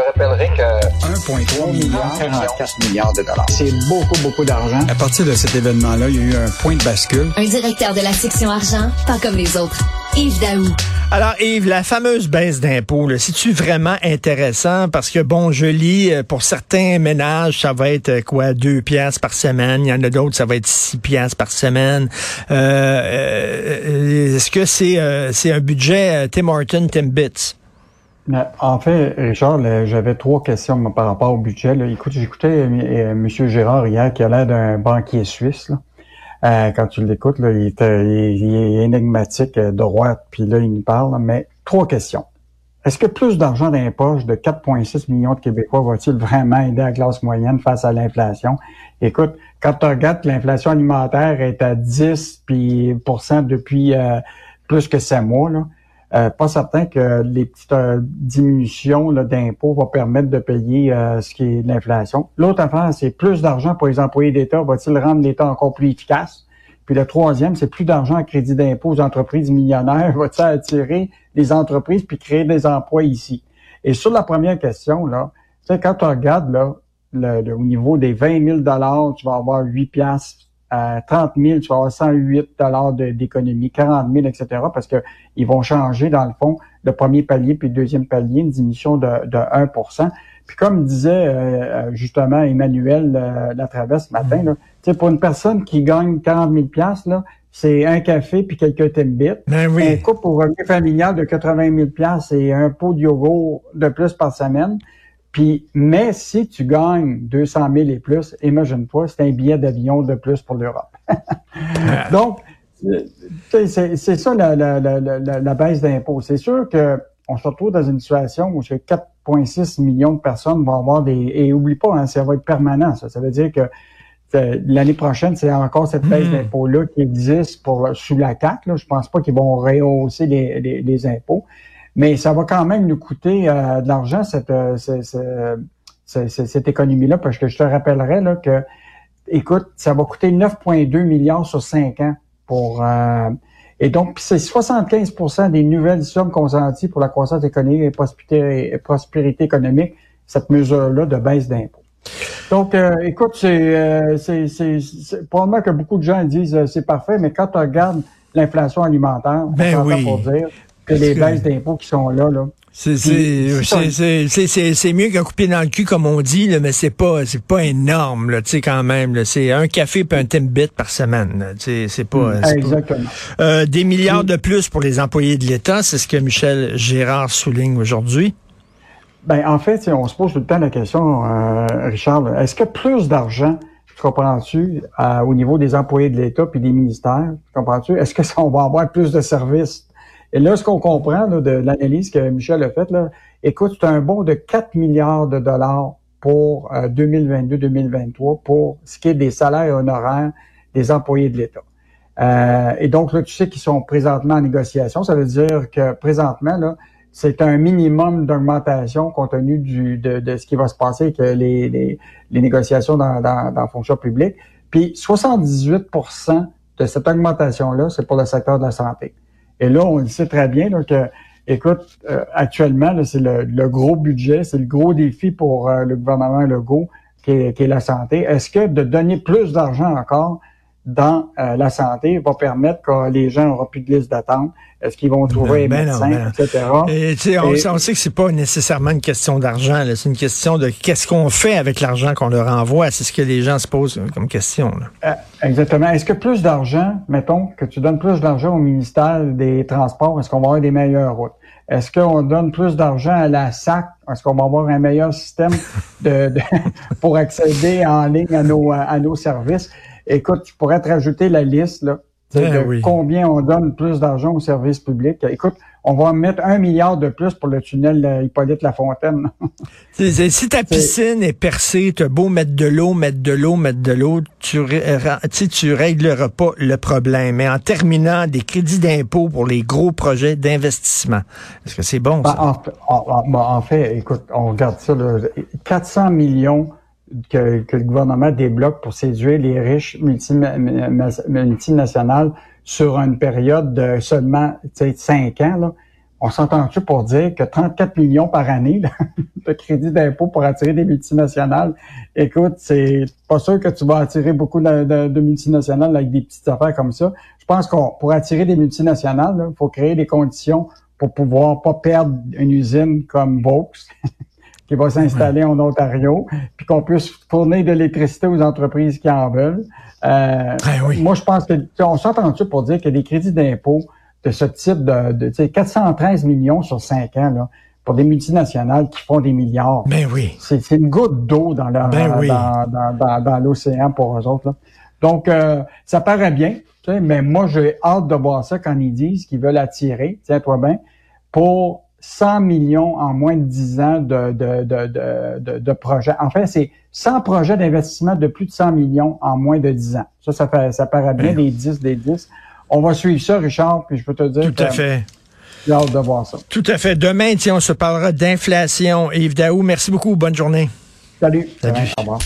te rappellerai que 1,3 milliard, 44 milliards de dollars. C'est beaucoup, beaucoup d'argent. À partir de cet événement-là, il y a eu un point de bascule. Un directeur de la section argent, pas comme les autres. Yves Daou. Alors Yves, la fameuse baisse d'impôts, c'est-tu vraiment intéressant? Parce que bon, je lis, euh, pour certains ménages, ça va être euh, quoi, deux piastres par semaine. Il y en a d'autres, ça va être six piastres par semaine. Euh, euh Est-ce que c'est c'est un budget Tim Horton, Tim Bits? En fait, Richard, j'avais trois questions par rapport au budget. Écoute, j'écoutais M. Gérard hier qui a l'air d'un banquier suisse. Euh, quand tu l'écoutes, il, il, est énigmatique, euh, droite, puis là, il nous parle. Mais trois questions. Est-ce que plus d'argent dans les poches de 4,6 millions de Québécois va-t-il vraiment aider la classe moyenne face à l'inflation? Écoute, quand tu regardes l'inflation alimentaire est à 10 puis, depuis euh, plus que 7 mois, là, euh, pas certain que les petites euh, diminutions d'impôts vont permettre de payer euh, ce qui est l'inflation. L'autre affaire, c'est plus d'argent pour les employés d'État. Va-t-il rendre l'État encore plus efficace? Puis le troisième, c'est plus d'argent à crédit d'impôt aux entreprises millionnaires. Va-t-il attirer les entreprises puis créer des emplois ici? Et sur la première question, là, quand tu regardes là, le, au niveau des 20 000 tu vas avoir 8 piastres à 30 000, tu vas avoir 108 dollars d'économie, 40 000, etc., parce que ils vont changer, dans le fond, le premier palier puis le deuxième palier, une diminution de, de 1% Puis comme disait euh, euh, justement Emmanuel euh, Latraverse ce matin, là, pour une personne qui gagne 40 000 là, c'est un café puis quelques Timbits. Ben oui. Un couple pour revenu familial de 80 000 et un pot de yogourt de plus par semaine. Puis, mais si tu gagnes 200 000 et plus, imagine-toi, c'est un billet d'avion de plus pour l'Europe. Donc, c'est ça la, la, la, la baisse d'impôts. C'est sûr que on se retrouve dans une situation où 4,6 millions de personnes vont avoir des... Et oublie pas, hein, ça va être permanent, ça. Ça veut dire que l'année prochaine, c'est encore cette baisse hmm. d'impôts-là qui existe pour sous la CAC. Là. Je pense pas qu'ils vont rehausser les, les, les impôts mais ça va quand même nous coûter euh, de l'argent, cette, euh, cette, économie-là, parce que je te rappellerai là, que, écoute, ça va coûter 9,2 milliards sur 5 ans pour... Euh, et donc, c'est 75% des nouvelles sommes consenties pour la croissance économique et prospérité, prospérité économique, cette mesure-là de baisse d'impôts. Donc, écoute, c'est, c'est, c'est, probablement que beaucoup de gens disent c'est parfait, mais quand tu regardes l'inflation alimentaire, ben oui. pour dire les baisses d'impôts qui sont là, là. C'est mieux qu'un coupé dans le cul, comme on dit, là, mais c'est pas c'est pas énorme, là, quand même. C'est un café et un Timbit par semaine. C'est pas, mm. Exactement. Euh, des milliards de plus pour les employés de l'État, c'est ce que Michel Gérard souligne aujourd'hui. Ben, en fait, on se pose tout le temps la question, euh, Richard, est-ce que plus d'argent, comprends-tu, au niveau des employés de l'État puis des ministères, comprends-tu, est-ce que ça, on va avoir plus de services et là, ce qu'on comprend de l'analyse que Michel a faite, là, écoute, c'est un bond de 4 milliards de dollars pour 2022-2023 euh, pour ce qui est des salaires honoraires des employés de l'État. Euh, et donc, là, tu sais qu'ils sont présentement en négociation. Ça veut dire que présentement, là, c'est un minimum d'augmentation compte tenu du, de, ce qui va se passer avec les, les, négociations dans, dans, dans la fonction publique. Puis 78% de cette augmentation-là, c'est pour le secteur de la santé. Et là, on le sait très bien que, écoute, euh, actuellement, c'est le, gros budget, c'est le gros défi pour euh, le gouvernement Legault, qui est, qui est la santé. Est-ce que de donner plus d'argent encore dans euh, la santé va permettre que les gens n'auront plus de liste d'attente. Est-ce qu'ils vont trouver ben, un médecin, etc. Et, on, on, sait que c'est pas nécessairement une question d'argent. C'est une question de qu'est-ce qu'on fait avec l'argent qu'on leur envoie. C'est ce que les gens se posent comme question. Euh, exactement. Est-ce que plus d'argent, mettons, que tu donnes plus d'argent au ministère des Transports, est-ce qu'on va avoir des meilleures routes? Est-ce qu'on donne plus d'argent à la SAC? Est-ce qu'on va avoir un meilleur système de, pour accéder en ligne à nos, à nos services? Écoute, tu pourrais te rajouter la liste là, de eh combien on donne plus d'argent aux services publics. Écoute, on va mettre un milliard de plus pour le tunnel euh, Hippolyte Lafontaine. si ta piscine est percée, tu beau mettre de l'eau, mettre de l'eau, mettre de l'eau, tu, tu régleras pas le problème. Mais en terminant des crédits d'impôt pour les gros projets d'investissement, est-ce que c'est bon ben, ça? Ben, en, fait, écoute, on regarde ça, là, 400 millions que, le gouvernement débloque pour séduire les riches multinationales sur une période de seulement cinq ans, là, on s'entend-tu pour dire que 34 millions par année de crédit d'impôt pour attirer des multinationales? Écoute, c'est pas sûr que tu vas attirer beaucoup de, multinationales avec des petites affaires comme ça. Je pense qu'on pour attirer des multinationales, il faut créer des conditions pour pouvoir pas perdre une usine comme Vaux qui va s'installer en Ontario, puis qu'on puisse fournir de l'électricité aux entreprises qui en veulent. Euh, eh moi, je pense que on s'entend-tu pour dire que des crédits d'impôt de ce type de, de 413 millions sur 5 ans, là, pour des multinationales qui font des milliards. Ben oui. C'est une goutte d'eau dans ben dans, dans, dans, l'océan pour eux autres. Là. Donc, euh, ça paraît bien, mais moi, j'ai hâte de voir ça quand ils disent qu'ils veulent attirer, tiens-toi bien, pour 100 millions en moins de 10 ans de, de, de, de, de projets. En fait, c'est 100 projets d'investissement de plus de 100 millions en moins de 10 ans. Ça, ça, fait, ça paraît bien, ben des 10, des 10. On va suivre ça, Richard, puis je peux te dire Tout à fait. J'ai hâte de voir ça. Tout à fait. Demain, tiens, on se parlera d'inflation. Yves Daou, merci beaucoup. Bonne journée. Salut. Salut. au revoir.